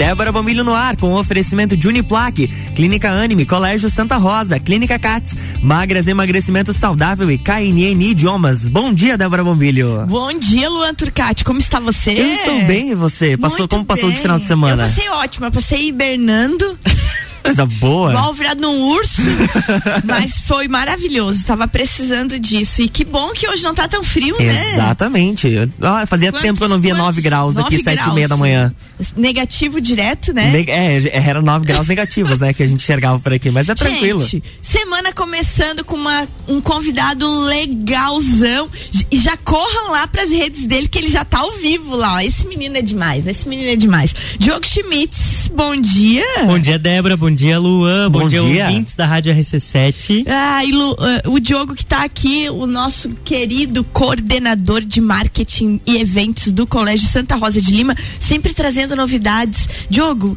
Débora Bombilho no ar, com oferecimento de Uniplaque, Clínica Anime, Colégio Santa Rosa, Clínica Cats, Magras Emagrecimento Saudável e KNN Idiomas. Bom dia, Débora Bombilho. Bom dia, Luan Turcati. Como está você? Eu estou bem e você? Passou, Muito como passou bem. de final de semana? Eu passei ótimo, eu passei hibernando. Coisa boa. Igual virado num urso. mas foi maravilhoso. Tava precisando disso. E que bom que hoje não tá tão frio, né? Exatamente. Ah, fazia Quantos- tempo que eu não via quantos? 9 graus aqui, Nove 7 e meia da manhã. Negativo direto, né? Ne- É, era 9 graus negativos, né? Que a gente enxergava por aqui, mas é tranquilo. Gente, semana começando com uma, um convidado legalzão. E já corram lá pras redes dele, que ele já tá ao vivo lá. Esse menino é demais, esse menino é demais. Diogo Schmitz, bom dia. Bom dia, Débora. Bom dia, Luan. Bom, Bom dia, dia. ouvintes da Rádio RC7. Ah, e Lu, ah, o Diogo que tá aqui, o nosso querido coordenador de marketing e eventos do Colégio Santa Rosa de Lima, sempre trazendo novidades. Diogo,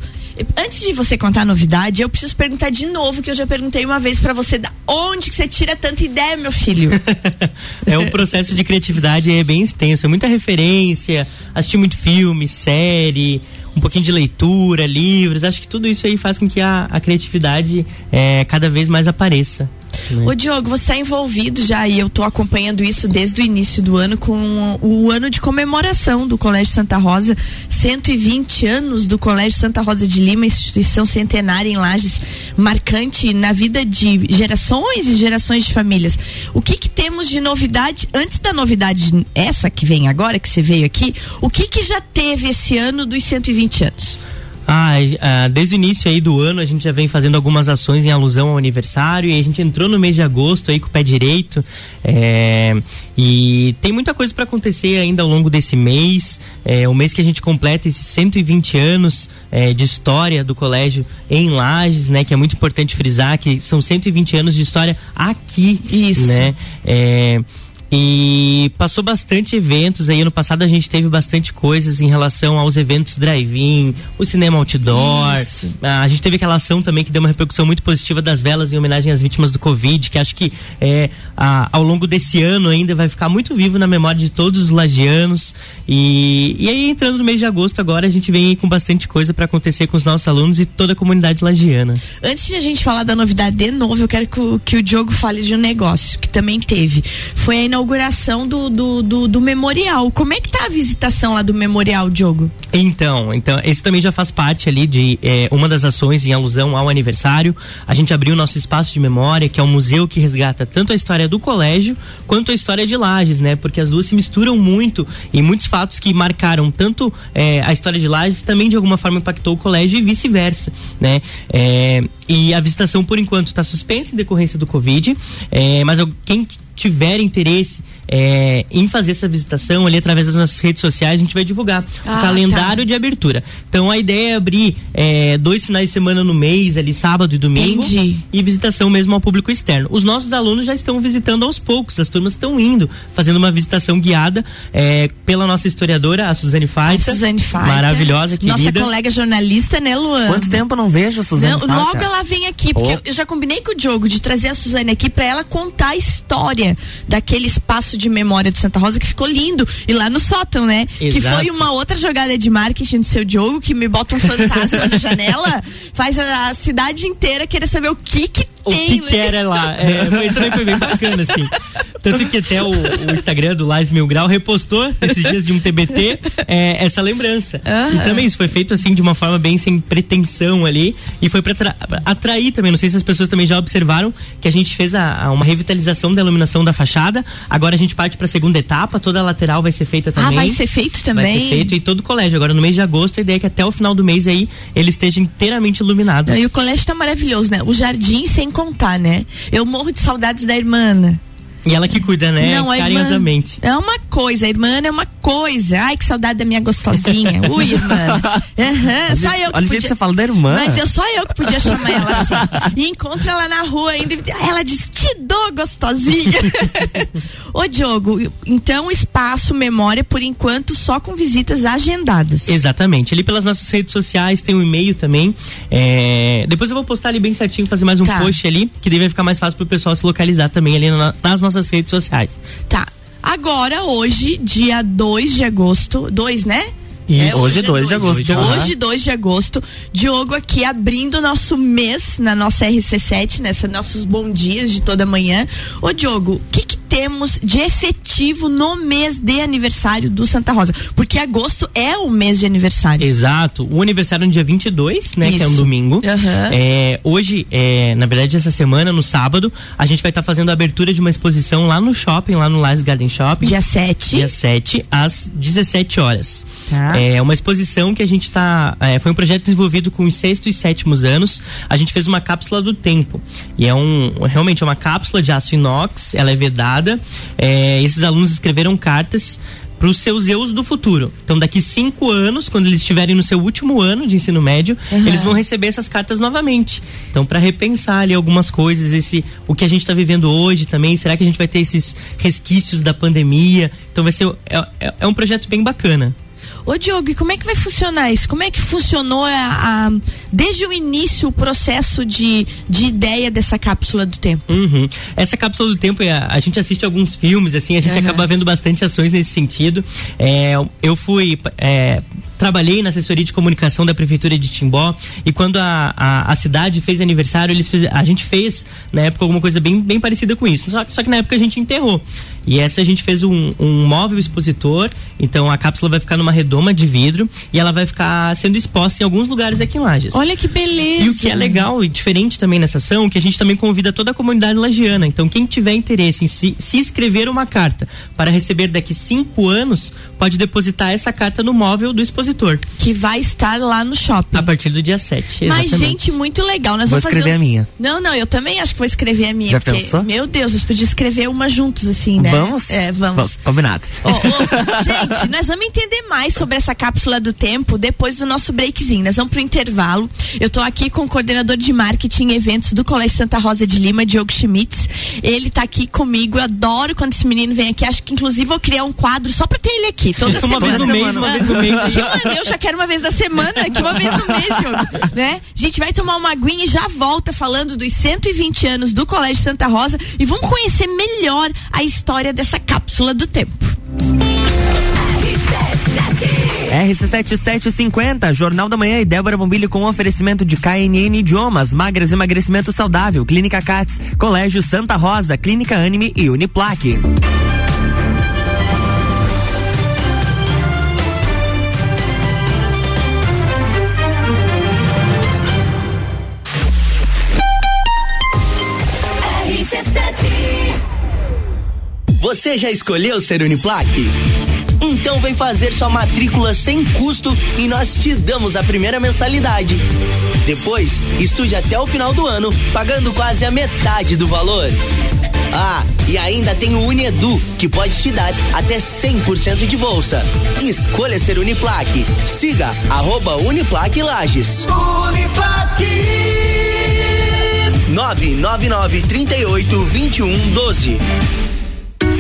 antes de você contar a novidade, eu preciso perguntar de novo, que eu já perguntei uma vez pra você, da onde que você tira tanta ideia, meu filho? é um processo de criatividade é bem extenso, é muita referência, assistir muito filme, série, um pouquinho de leitura, livros. Acho que tudo isso aí faz com que a, a criatividade é, cada vez mais apareça. né? Ô Diogo, você está envolvido já e eu tô acompanhando isso desde o início do ano com o ano de comemoração do Colégio Santa Rosa, 120 anos do Colégio Santa Rosa de Lima, instituição centenária em Lages, marcante na vida de gerações e gerações de famílias. O que que temos de novidade antes da novidade essa que vem agora, que você veio aqui? O que que já teve esse ano dos 120 anos? Ah, e, ah, desde o início aí do ano a gente já vem fazendo algumas ações em alusão ao aniversário e a gente entrou no mês de agosto aí com o pé direito é, e tem muita coisa para acontecer ainda ao longo desse mês, é, o mês que a gente completa esses 120 anos é, de história do colégio em Lages, né, que é muito importante frisar que são 120 anos de história aqui, Isso. né? É, e passou bastante eventos aí. Ano passado a gente teve bastante coisas em relação aos eventos drive-in, o cinema outdoor. Isso. Ah, a gente teve aquela ação também que deu uma repercussão muito positiva das velas em homenagem às vítimas do Covid, que acho que é, ah, ao longo desse ano ainda vai ficar muito vivo na memória de todos os lagianos. E, e aí, entrando no mês de agosto agora, a gente vem aí com bastante coisa para acontecer com os nossos alunos e toda a comunidade lagiana. Antes de a gente falar da novidade de novo, eu quero que o, que o Diogo fale de um negócio que também teve. Foi a inauguração do, do, do, do memorial. Como é que tá a visitação lá do memorial, Diogo? Então, então esse também já faz parte ali de eh, uma das ações em alusão ao aniversário. A gente abriu o nosso espaço de memória, que é um museu que resgata tanto a história do colégio quanto a história de Lages, né? Porque as duas se misturam muito e muitos fatos que marcaram tanto eh, a história de Lages também de alguma forma impactou o colégio e vice-versa, né? Eh, e a visitação por enquanto está suspensa em decorrência do Covid, eh, mas eu- quem tiver interesse é, em fazer essa visitação ali através das nossas redes sociais, a gente vai divulgar Ah, o calendário de abertura. Então a ideia é abrir é, dois finais de semana no mês, ali sábado e domingo, Entendi. e visitação mesmo ao público externo. Os nossos alunos já estão visitando aos poucos, as turmas estão indo, fazendo uma visitação guiada é, pela nossa historiadora, a Suzane Faita. A Suzane Faita. Maravilhosa, querida. Nossa colega jornalista, né, Luan? Quanto tempo eu não vejo a Suzane Não, Faita? logo ela vem aqui, porque Oh. eu- eu já combinei com o Diogo de trazer a Suzane aqui pra ela contar a história daquele espaço de memória do Santa Rosa que ficou lindo. E lá no sótão, né? Que Exato. foi uma outra jogada de marketing do seu Diogo, que me bota um fantasma na janela, faz a, a cidade inteira querer saber o que que o tem. que, que né? era lá. É, foi, foi bem bacana, assim. Tanto que até o, o Instagram do Lais Mil Grau repostou esses dias de um TBT é, essa lembrança. E também isso foi feito assim de uma forma bem sem pretensão ali. E foi pra atra- atrair também. Não sei se as pessoas também já observaram que a gente fez a, a uma revitalização da iluminação da fachada. Agora a gente parte pra segunda etapa, toda a lateral vai ser feita também. Ah, vai ser feito Vai também. ser feito em todo o colégio. Agora, no mês de agosto, a ideia é que até o final do mês aí ele esteja inteiramente iluminado. E o colégio tá maravilhoso, né? O jardim sem contar, né? Eu morro de saudades da irmã. E ela que cuida, né? Não, carinhosamente. é uma coisa, a irmã é uma coisa. Ai, que saudade da minha gostosinha. Ui, irmã. Aham, só eu que Olha o jeito que podia... você fala da irmã. Mas eu só eu que podia chamar ela assim. E encontro ela na rua ainda. e Ela diz: Te dou gostosinha. Ô, Diogo, então espaço, memória, por enquanto, só com visitas agendadas. Exatamente. Ali pelas nossas redes sociais tem um e-mail também. É, Depois eu vou postar ali bem certinho, fazer mais um Tá. post ali, que daí vai ficar mais fácil pro pessoal se localizar também ali na- nas nossas redes sociais. Tá. Agora, hoje, dia 2 de agosto. 2, né? É, hoje, é 2 de agosto. Hoje, 2 de agosto. Diogo aqui abrindo nosso mês na nossa RC7, nessa nossos bons dias de toda manhã. Ô, Diogo, o que, que temos de efetivo no mês de aniversário do Santa Rosa? Porque agosto é o mês de aniversário. Exato. O aniversário é no dia 22, né? Isso. Que é um domingo. Uhum. É, hoje, é, na verdade, essa semana, no sábado, a gente vai estar tá fazendo a abertura de uma exposição lá no shopping, lá no Lais Garden Shopping. Dia 7. Dia 7, às 17 horas. Tá. É uma exposição que a gente está. É, foi um projeto desenvolvido com os sexto e sétimos anos. A gente fez uma cápsula do tempo. E é um realmente é uma cápsula de aço inox, ela é vedada. É, esses alunos escreveram cartas para os seus eus do futuro. Então, daqui cinco anos, quando eles estiverem no seu último ano de ensino médio, uhum. eles vão receber essas cartas novamente. Então, para repensar ali algumas coisas, esse o que a gente está vivendo hoje também, será que a gente vai ter esses resquícios da pandemia? Então, vai ser é, é, é um projeto bem bacana. Ô Diogo, e como é que vai funcionar isso? Como é que funcionou a, a desde o início o processo de, de ideia dessa cápsula do tempo? Uhum. Essa cápsula do tempo, a, a, gente assiste alguns filmes, assim, a gente uhum. acaba vendo bastante ações nesse sentido. É, eu fui é, trabalhei na assessoria de comunicação da prefeitura de Timbó e quando a, a, a cidade fez aniversário, eles fez, a gente fez na época alguma coisa bem, bem parecida com isso. Só, só que na época a gente enterrou. E essa a gente fez um, um móvel expositor, então a cápsula vai ficar numa redoma de vidro e ela vai ficar sendo exposta em alguns lugares aqui em Lages. Olha que beleza! E o que é legal e diferente também nessa ação, que a gente também convida toda a comunidade lagiana. Então quem tiver interesse em se, se escrever uma carta para receber daqui cinco anos, pode depositar essa carta no móvel do expositor. Que vai estar lá no shopping. A partir do dia 7. Mas, gente, muito legal. Nós vou vamos escrever um... a minha. Não, não, eu também acho que vou escrever a minha. Já porque, pensou? Meu Deus, nós podíamos escrever uma juntos, assim, né? Vamos? É, vamos. vamos combinado. Oh, oh, gente, nós vamos entender mais sobre essa cápsula do tempo depois do nosso breakzinho. Nós vamos pro intervalo. Eu tô aqui com o coordenador de marketing e eventos do Colégio Santa Rosa de Lima, Diogo Schmitz. Ele tá aqui comigo. Eu adoro quando esse menino vem aqui. Acho que inclusive vou criar um quadro só pra ter ele aqui. Toda uma semana. Vez no mês, uma vez no mês. Eu já quero uma vez da semana, que uma vez no mês, Diogo, né? A gente vai tomar uma aguinha e já volta falando dos 120 anos do Colégio Santa Rosa e vamos conhecer melhor a história dessa cápsula do tempo. RC7750, Jornal da Manhã e Débora Bombilho com oferecimento de KNN Idiomas, Magras Emagrecimento Saudável, Clínica Cats, Colégio Santa Rosa, Clínica Anime e Uniplaque. Você já escolheu ser Uniplaque? Então vem fazer sua matrícula sem custo e nós te damos a primeira mensalidade. Depois, estude até o final do ano, pagando quase a metade do valor. Ah, e ainda tem o Unedu, que pode te dar até 100% de bolsa. Escolha ser Uniplaque. Siga arroba Uniplaque Lages. Uniplaque 999 38 21 12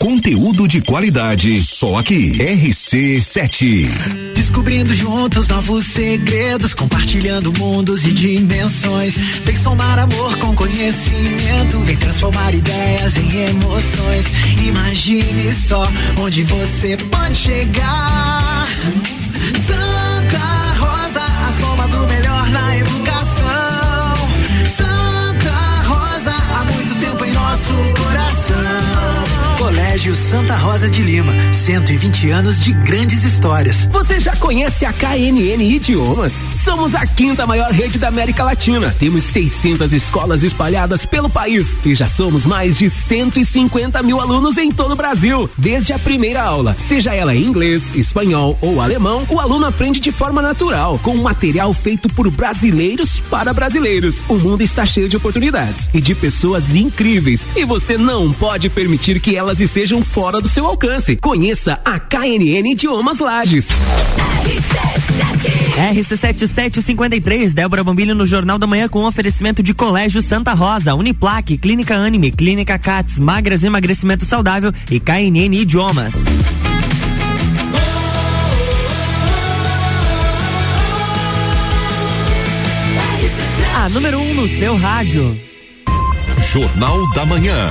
Conteúdo de qualidade, só aqui. RC7. Descobrindo juntos novos segredos, compartilhando mundos e dimensões. Vem somar amor com conhecimento, vem transformar ideias em emoções. Imagine só onde você pode chegar. Santa Colégio Santa Rosa de Lima, 120 anos de grandes histórias. Você já conhece a KNN Idiomas? Somos a quinta maior rede da América Latina. Temos 600 escolas espalhadas pelo país e já somos mais de 150 mil alunos em todo o Brasil. Desde a primeira aula, seja ela em inglês, espanhol ou alemão, o aluno aprende de forma natural, com material feito por brasileiros para brasileiros. O mundo está cheio de oportunidades e de pessoas incríveis e você não pode permitir que elas estejam fora do seu alcance. Conheça a KNN Idiomas Lages. RC7753, Débora Bombilho no Jornal da Manhã com oferecimento de Colégio Santa Rosa, Uniplaque, Clínica Anime, Clínica Cats, Magras Emagrecimento Saudável e KNN Idiomas. A número 1 um no seu rádio. Jornal da Manhã.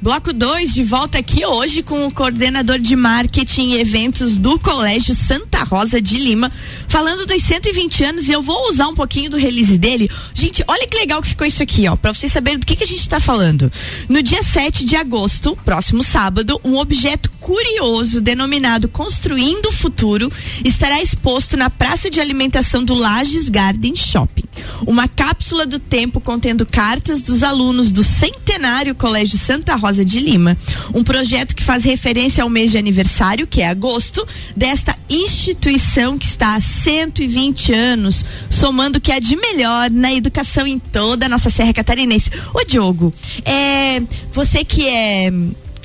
Bloco 2 de volta aqui hoje com o coordenador de marketing e eventos do Colégio Santa Rosa de Lima, falando dos 120 anos e eu vou usar um pouquinho do release dele. Gente, olha que legal que ficou isso aqui, ó, para vocês saberem do que, que a gente está falando. No dia 7 de agosto, próximo sábado, um objeto curioso denominado Construindo o Futuro estará exposto na praça de alimentação do Lages Garden Shopping. Uma cápsula do tempo contendo cartas dos alunos do Centenário Colégio Santa Rosa Rosa de Lima. Um projeto que faz referência ao mês de aniversário, que é agosto, desta instituição que está há 120 anos, somando o que há de melhor na educação em toda a nossa Serra Catarinense. Ô Diogo, é, você que é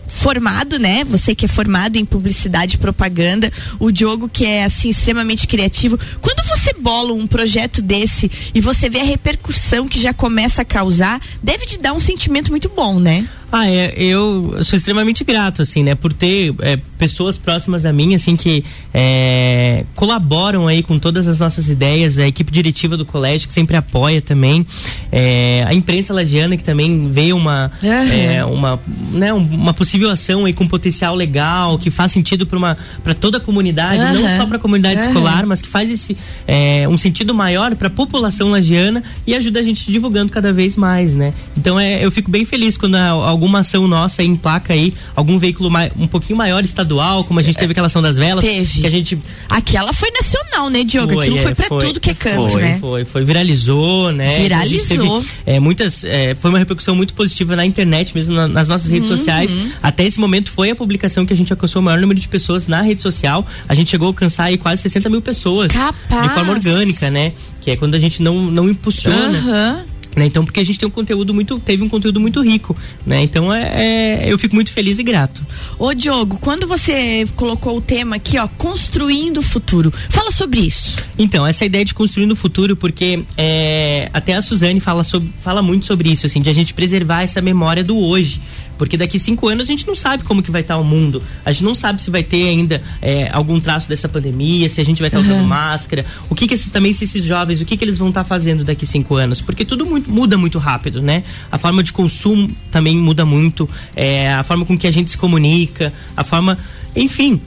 formado, né? Você que é formado em publicidade e propaganda, o Diogo que é assim extremamente criativo. Quando você bola um projeto desse e você vê a repercussão que já começa a causar, deve te dar um sentimento muito bom, né? Ah, é, eu sou extremamente grato, assim, né, por ter é, pessoas próximas a mim, assim, que é, colaboram aí com todas as nossas ideias, a equipe diretiva do colégio que sempre apoia também, é, a imprensa lagiana que também vê uma, é, uma, né, uma possível ação aí com potencial legal, que faz sentido para uma para toda a comunidade, uhum. não só para a comunidade uhum. escolar, mas que faz esse é, um sentido maior para a população lagiana e ajuda a gente divulgando cada vez mais, né? Então é, eu fico bem feliz quando algum alguma ação nossa em placa aí, algum veículo mais, um pouquinho maior estadual, como a gente teve aquela ação das velas. Teve. Que a gente... Aquela foi nacional, né, Diogo? Foi, Aquilo é, foi pra foi, tudo que é canto, foi, né? Foi, foi. Viralizou, né? Viralizou. Teve, é, muitas, é, foi uma repercussão muito positiva na internet, mesmo na, nas nossas redes uhum. sociais. Até esse momento foi a publicação que a gente alcançou o maior número de pessoas na rede social. A gente chegou a alcançar aí quase 60 mil pessoas. Capaz. De forma orgânica, né? Que é quando a gente não, não impulsiona. Uhum né? Então, porque a gente tem um conteúdo muito, teve um conteúdo muito rico, né? Então, é, é, eu fico muito feliz e grato. Ô, Diogo, quando você colocou o tema aqui, ó, construindo o futuro, fala sobre isso. Então, essa ideia de construindo o futuro, porque é, até a Suzane fala, sobre, fala muito sobre isso, assim, de a gente preservar essa memória do hoje. Porque daqui cinco anos a gente não sabe como que vai estar tá o mundo. A gente não sabe se vai ter ainda é, algum traço dessa pandemia, se a gente vai estar tá usando máscara. O que que esse, também se esses jovens, o que que eles vão estar tá fazendo daqui cinco anos? Porque tudo muito, muda muito rápido, né? A forma de consumo também muda muito, é, a forma com que a gente se comunica, a forma, enfim,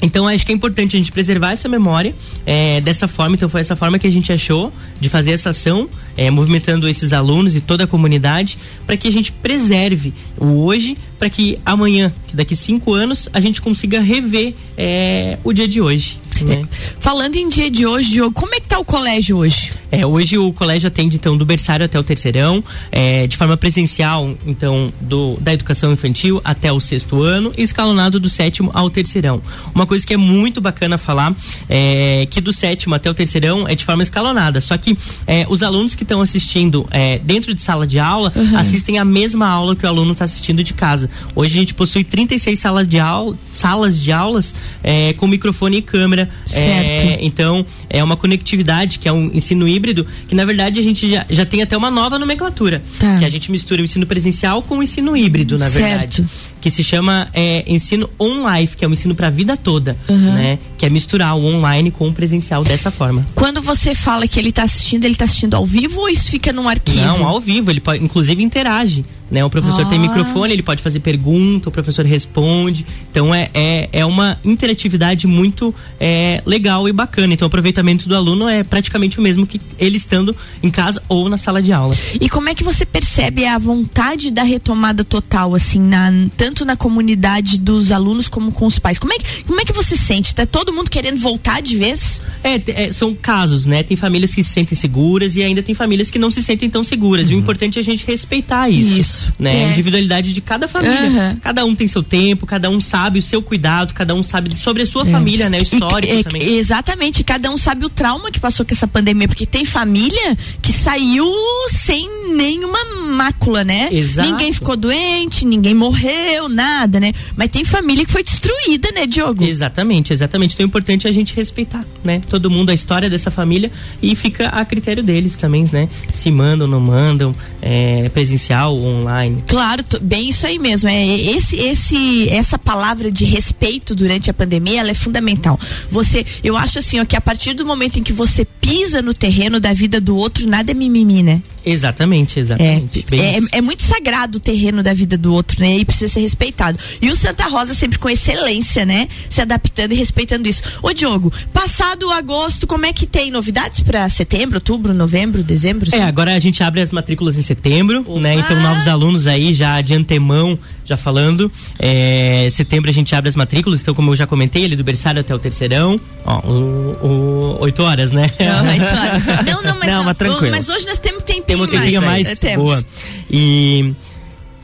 então acho que é importante a gente preservar essa memória é, dessa forma. Então foi essa forma que a gente achou de fazer essa ação, é, movimentando esses alunos e toda a comunidade, para que a gente preserve o hoje, para que amanhã, daqui cinco anos, a gente consiga rever é, o dia de hoje. Né? Falando em dia de hoje, Diogo, como é que tá o colégio hoje? É, hoje o colégio atende então do berçário até o terceirão, é, de forma presencial, então, do, da educação infantil até o sexto ano, e escalonado do sétimo ao terceirão. Uma coisa que é muito bacana falar é que do sétimo até o terceirão é de forma escalonada, só que é, os alunos que estão assistindo é, dentro de sala de aula uhum. assistem a mesma aula que o aluno está assistindo de casa. Hoje a gente possui 36 salas de, aula, salas de aulas é, com microfone e câmera. Certo. É, então, é uma conectividade que é um ensino híbrido, que na verdade a gente já, já tem até uma nova nomenclatura. Tá. Que a gente mistura o ensino presencial com o ensino híbrido, na verdade. Certo. Que se chama é, ensino on-life, que é o ensino para a vida toda. Uhum. Né? Que é misturar o online com o presencial dessa forma. Quando você fala que ele tá assistindo, ele tá assistindo ao vivo ou isso fica num arquivo? Não, ao vivo, ele pode, inclusive interage. Né? O professor tem Ah. microfone, ele pode fazer pergunta, o professor responde. Então é, é, é uma interatividade muito é, legal e bacana. Então o aproveitamento do aluno é praticamente o mesmo que ele estando em casa ou na sala de aula. E como é que você percebe a vontade da retomada total, assim, na, tanto na comunidade dos alunos como com os pais? Como é, que- como é que você sente? Tá todo mundo querendo voltar de vez? É, é, são casos, né? Tem famílias que se sentem seguras e ainda tem famílias que não se sentem tão seguras. E o importante é a gente respeitar isso. Isso, Né? é. A individualidade de cada família. Aham. Cada um tem seu tempo, cada um sabe o seu cuidado, cada um sabe sobre a sua família, né? O E- histórico é, também. Exatamente, cada um sabe o trauma que passou com essa pandemia, porque tem família que saiu sem nenhuma mácula, né? Exato. Ninguém ficou doente, ninguém morreu, nada, né? Mas tem família que foi destruída, né, Diogo? Exatamente, exatamente. Então o importante é a gente respeitar, né? Todo mundo, a história dessa família e fica a critério deles também, né? Se mandam, não mandam, é, presencial ou online. Claro, bem isso aí mesmo. É esse, esse, essa palavra de respeito durante a pandemia, ela é fundamental. Você, eu acho assim, ó, que a partir do momento em que você pisa no terreno da vida do outro, nada é mimimi, né? Exatamente, É, exatamente. É, isso. é muito sagrado o terreno da vida do outro, né? E precisa ser respeitado. E o Santa Rosa sempre com excelência, né? Se adaptando e respeitando isso. Ô Diogo, passado o agosto, como é que tem novidades para setembro, outubro, novembro, dezembro? É, agora a gente abre as matrículas em setembro, né? Então, novos alunos aí já de antemão, já falando. É, setembro a gente abre as matrículas, então, como eu já comentei, ele do berçário até o terceirão. Ó, o, o, oito horas, né? Não, então, não, não, mas, Não, não, mas tranquilo. mas hoje nós temos tempinho Tem uma tempinho mais. mais, É, temos. boa. E,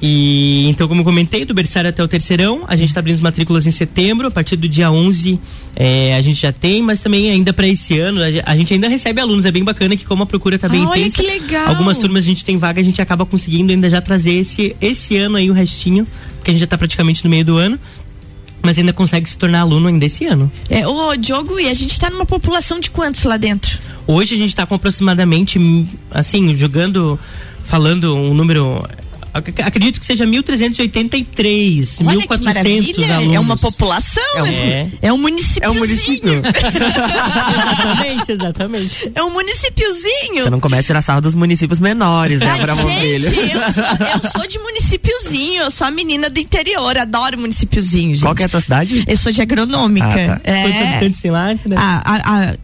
e então, como eu comentei, do berçário até o terceirão, a gente está abrindo as matrículas em setembro, a partir do dia 11 é, a gente já tem, mas também ainda para esse ano, a ge- a gente ainda recebe alunos, é bem bacana que como a procura tá bem Ah, olha intensa, que legal. algumas turmas a gente tem vaga, a gente acaba conseguindo ainda já trazer esse, esse ano aí o restinho, porque a gente já tá praticamente no meio do ano, mas ainda consegue se tornar aluno ainda esse ano. É, ô Diogo, e a gente tá numa população de quantos lá dentro? Hoje a gente está com aproximadamente, assim, jogando, falando um número. Ac- Acredito que seja 1.383, Olha que 1.400 maravilha, alunos. é uma população, É um- é, é um município. É um município. exatamente, exatamente. É um municípiozinho. Você não começa a tirar sarro dos municípios menores, né, Bravo gente, eu sou, eu sou de municípiozinho, eu sou a menina do interior, adoro municípiozinho, gente. Qual que é a tua cidade? Eu sou de agronômica. Ah, tá. É. Quantos habitantes tem lá? Né? Ah, ah, ah,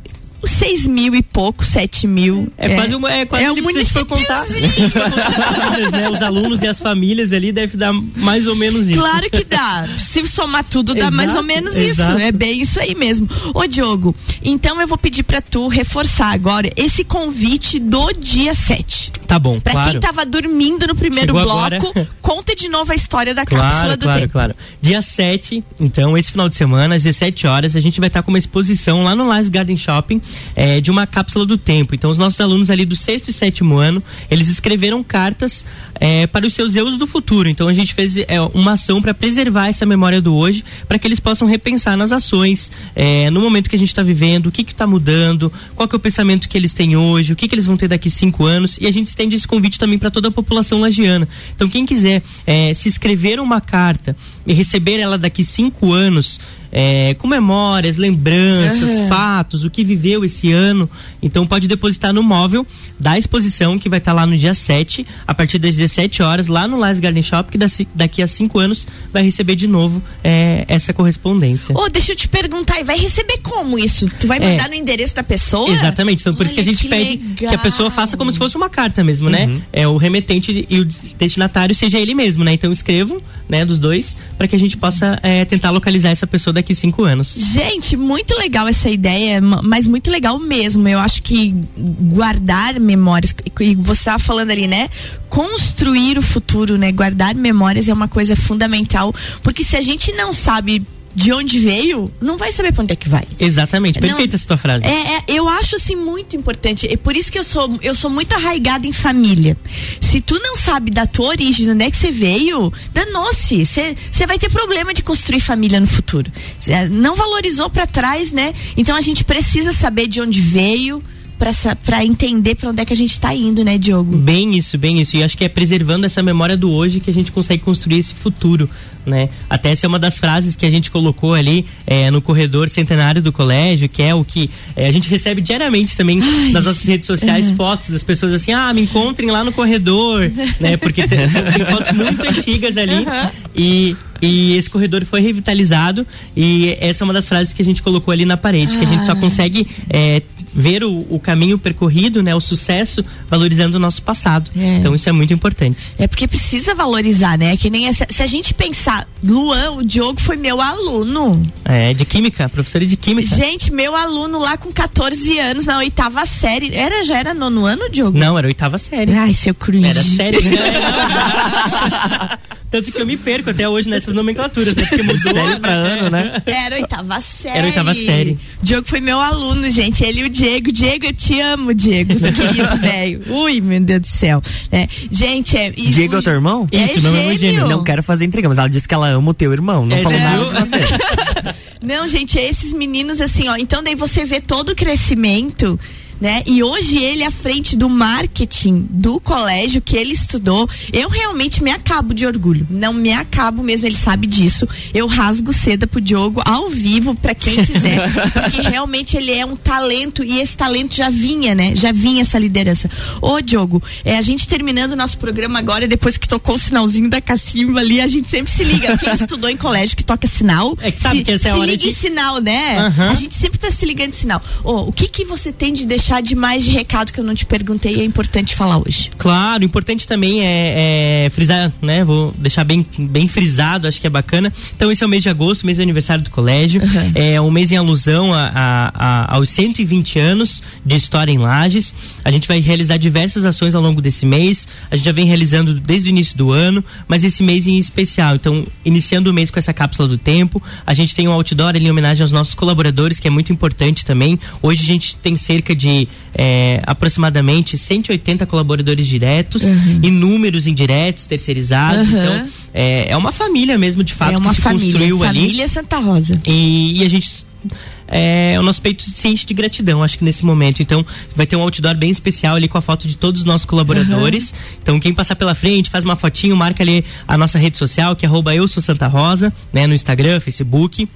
os seis mil e pouco, sete mil. É, quase um, é quase é um for contar, né, os alunos e as famílias ali deve dar mais ou menos isso. Claro que dá. Se somar tudo, dá Exato, mais ou menos exato. isso. É bem isso aí mesmo. Ô, Diogo, então eu vou pedir pra tu reforçar agora esse convite do dia 7. Tá bom, Pra claro. quem tava dormindo no primeiro Chegou bloco, agora. conta de novo a história da cápsula Claro, do claro, tempo. claro. Dia 7, então, esse final de semana, às 17 horas, a gente vai estar com uma exposição lá no Lais Garden Shopping é, de uma cápsula do tempo. Então, os nossos alunos ali do sexto e sétimo ano, eles escreveram cartas é, para os seus eus do futuro. Então, a gente fez é, uma ação para preservar essa memória do hoje, para que eles possam repensar nas ações, é, no momento que a gente está vivendo, o que está mudando, qual que é o pensamento que eles têm hoje, o que, que eles vão ter daqui cinco anos. E a gente estende esse convite também para toda a população lagiana. Então, quem quiser é, se escrever uma carta e receber ela daqui cinco anos, é, com memórias, lembranças, fatos, o que viveu esse ano. Então pode depositar no móvel da exposição que vai estar lá no dia 7, a partir das 17 horas, lá no Lais Garden Shop, que daqui- a cinco anos vai receber de novo é, essa correspondência. Ô, deixa eu te perguntar, e vai receber como isso? Tu vai É. mandar no endereço da pessoa? Exatamente, então por isso que a Olha gente que pede legal. que a pessoa faça como se fosse uma carta mesmo, né? É o remetente e o destinatário seja ele mesmo, né? Então escrevam, né, dos dois, para que a gente possa é, tentar localizar essa pessoa daqui cinco anos. Gente, muito legal essa ideia, ma- mas muito legal mesmo. Eu acho que guardar memórias, e você estava falando ali, né? Construir o futuro, né? Guardar memórias é uma coisa fundamental, porque se a gente não sabe de onde veio, não vai saber pra onde é que vai. Exatamente, perfeita Não, essa tua frase. É, é, eu acho assim muito importante. É por isso que eu sou, eu sou muito arraigada em família. Se tu não sabe da tua origem, de onde é que você veio, danou-se. Você vai ter problema de construir família no futuro. Cê não valorizou pra trás, né? Então a gente precisa saber de onde veio para entender para onde é que a gente está indo, né, Diogo? Bem isso, bem isso. E acho que é preservando essa memória do hoje que a gente consegue construir esse futuro, né? Até essa é uma das frases que a gente colocou ali é, no corredor centenário do colégio, que é o que é, a gente recebe diariamente também Ai, nas nossas redes sociais uhum. fotos das pessoas assim, ah, me encontrem lá no corredor, né? Porque tem, tem fotos muito antigas ali uhum. e e esse corredor foi revitalizado e essa é uma das frases que a gente colocou ali na parede, ah. que a gente só consegue é, ver o, o, caminho percorrido, né, o sucesso, valorizando o nosso passado. É. Então isso é muito importante. É porque precisa valorizar, né? Que nem essa, se a gente pensar, Luan, o Diogo foi meu aluno. É, de química, professora de química. Gente, meu aluno lá com 14 anos, na oitava série. Era, já era nono ano, Diogo? Não, era oitava série. Ai, seu cringe. Era série. Tanto que eu me perco até hoje nessas nomenclaturas, né? Porque mudou. Série pra ano, né? Era oitava série. Era oitava série. Diogo foi meu aluno, gente. Ele e o Diego. Diego, eu te amo, Diego, querido velho. Ui, meu Deus do céu. É, gente, é. E, Diego é o teu irmão? É, Isso, meu irmão é gêmeo. Não quero fazer intriga, mas ela disse que ela ama o teu irmão. Não é, falou nada de você. Não, gente, esses meninos, assim, ó. Então daí você vê todo o crescimento né? E hoje ele à frente do marketing do colégio que ele estudou, eu realmente me acabo de orgulho. Não me acabo mesmo, ele sabe disso. Eu rasgo seda pro Diogo ao vivo para quem quiser, porque realmente ele é um talento e esse talento já vinha, né? Já vinha essa liderança. Ô Diogo, é a gente terminando o nosso programa agora, depois que tocou o sinalzinho da cacimba ali, a gente sempre se liga. Quem estudou em colégio que toca sinal, é que sabe se, que essa é a hora de sinal, né? Uhum. A gente sempre tá se ligando em sinal. Ô, o que que você tem de deixar deixar de mais de recado que eu não te perguntei e é importante falar hoje. Claro, importante também é, é, frisar, né? Vou deixar bem, bem frisado, acho que é bacana. Então, esse é o mês de agosto, mês de aniversário do colégio. Uhum. É um mês em alusão a, a, a, aos 120 anos de história em Lages. A gente vai realizar diversas ações ao longo desse mês. A gente já vem realizando desde o início do ano, mas esse mês em especial. Então, iniciando o mês com essa cápsula do tempo, a gente tem um outdoor ali em homenagem aos nossos colaboradores, que é muito importante também. Hoje a gente tem cerca de é, aproximadamente 180 colaboradores diretos, uhum. inúmeros indiretos, terceirizados. Uhum. Então, é, é, uma família mesmo, de fato, é uma que se família, construiu família ali. Família Santa Rosa. E, e a gente é, o nosso peito se enche de gratidão, acho que nesse momento. Então, vai ter um outdoor bem especial ali com a foto de todos os nossos colaboradores. Uhum. Então, quem passar pela frente, faz uma fotinho, marca ali a nossa rede social, que é arroba eu sou Santa Rosa, né, no Instagram, Facebook.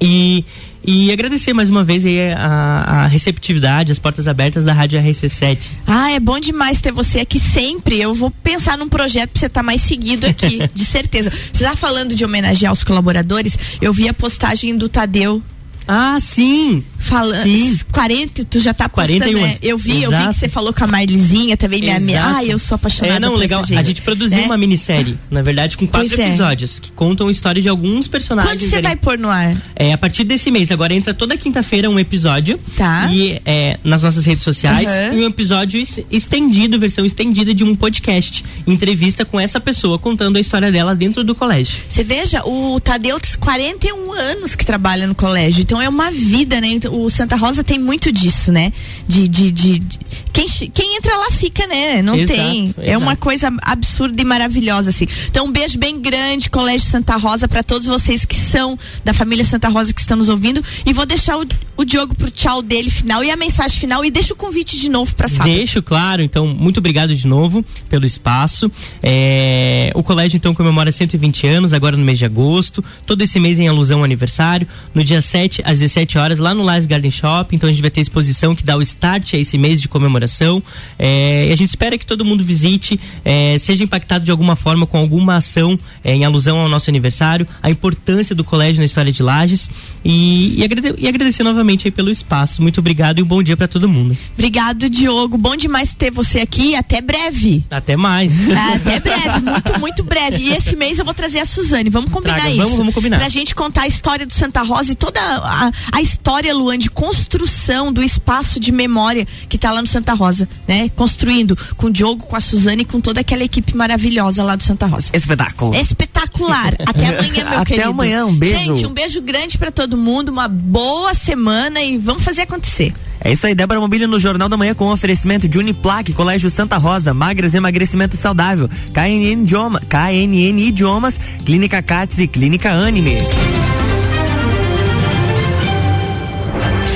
E, e agradecer mais uma vez a, a, receptividade, as portas abertas da Rádio RC7. Ah, é bom demais ter você aqui sempre. Eu vou pensar num projeto pra você estar tá mais seguido aqui, de certeza. Você tá falando de homenagear os colaboradores, eu vi a postagem do Tadeu ah, sim! Falando. 40, tu já tá postando, 41. né? Eu vi, Exato. eu vi que você falou com a Marlizinha também, minha amiga. Ah, eu sou apaixonada É, não, legal. A gente produziu né? uma minissérie, na verdade, com quatro pois é. episódios, é. que contam a história de alguns personagens. Quando você vai pôr no ar? É, a partir desse mês. Agora entra toda quinta-feira um episódio. Tá. E é, nas nossas redes sociais. Uhum. E um episódio estendido, versão estendida de um podcast. Entrevista com essa pessoa contando a história dela dentro do colégio. Você veja, o Tadeu tem 41 anos que trabalha no colégio. Então é uma vida, né? Então, o Santa Rosa tem muito disso, né? De, de, de, de quem, quem entra lá fica, né? Não exato, tem. Exato. É uma coisa absurda e maravilhosa, assim. Então, um beijo bem grande, Colégio Santa Rosa, para todos vocês que são da família Santa Rosa que estão nos ouvindo. E vou deixar o, o Diogo pro tchau dele final e a mensagem final. E deixa o convite de novo para sábado. Deixo, claro. Então, muito obrigado de novo pelo espaço. É, o colégio, então, comemora 120 anos, agora no mês de agosto. Todo esse mês em alusão ao aniversário. No dia 7 às 17 horas, lá no Lais Garden Shop. Então, a gente vai ter exposição que dá o start a esse mês de comemoração. É, e a gente espera que todo mundo visite, é, seja impactado de alguma forma com alguma ação é, em alusão ao nosso aniversário, a importância do colégio na história de Lages. E, e, e agradecer novamente novamente aí pelo espaço. Muito obrigado e um bom dia para todo mundo. Obrigado, Diogo. Bom demais ter você aqui. Até breve. Até mais. Até breve, muito, muito breve. E esse mês eu vou trazer a Suzane. Vamos combinar Traga, isso. vamos, vamos combinar. Pra gente contar a história do Santa Rosa e toda a, a história, Luan, de construção do espaço de memória que tá lá no Santa Rosa, né? Construindo com o Diogo, com a Suzane e com toda aquela equipe maravilhosa lá do Santa Rosa. Espetáculo. Espetacular. Até amanhã, meu Até querido. amanhã, um beijo. Gente, um beijo grande pra todo mundo, uma boa semana e vamos fazer acontecer. É isso aí, Débora Mobílio no Jornal da Manhã com oferecimento de Uniplaque, Colégio Santa Rosa, Magras Emagrecimento Saudável, KNN, Idioma, KNN Idiomas, Clínica Cats e Clínica Anime.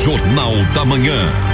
Jornal da Manhã.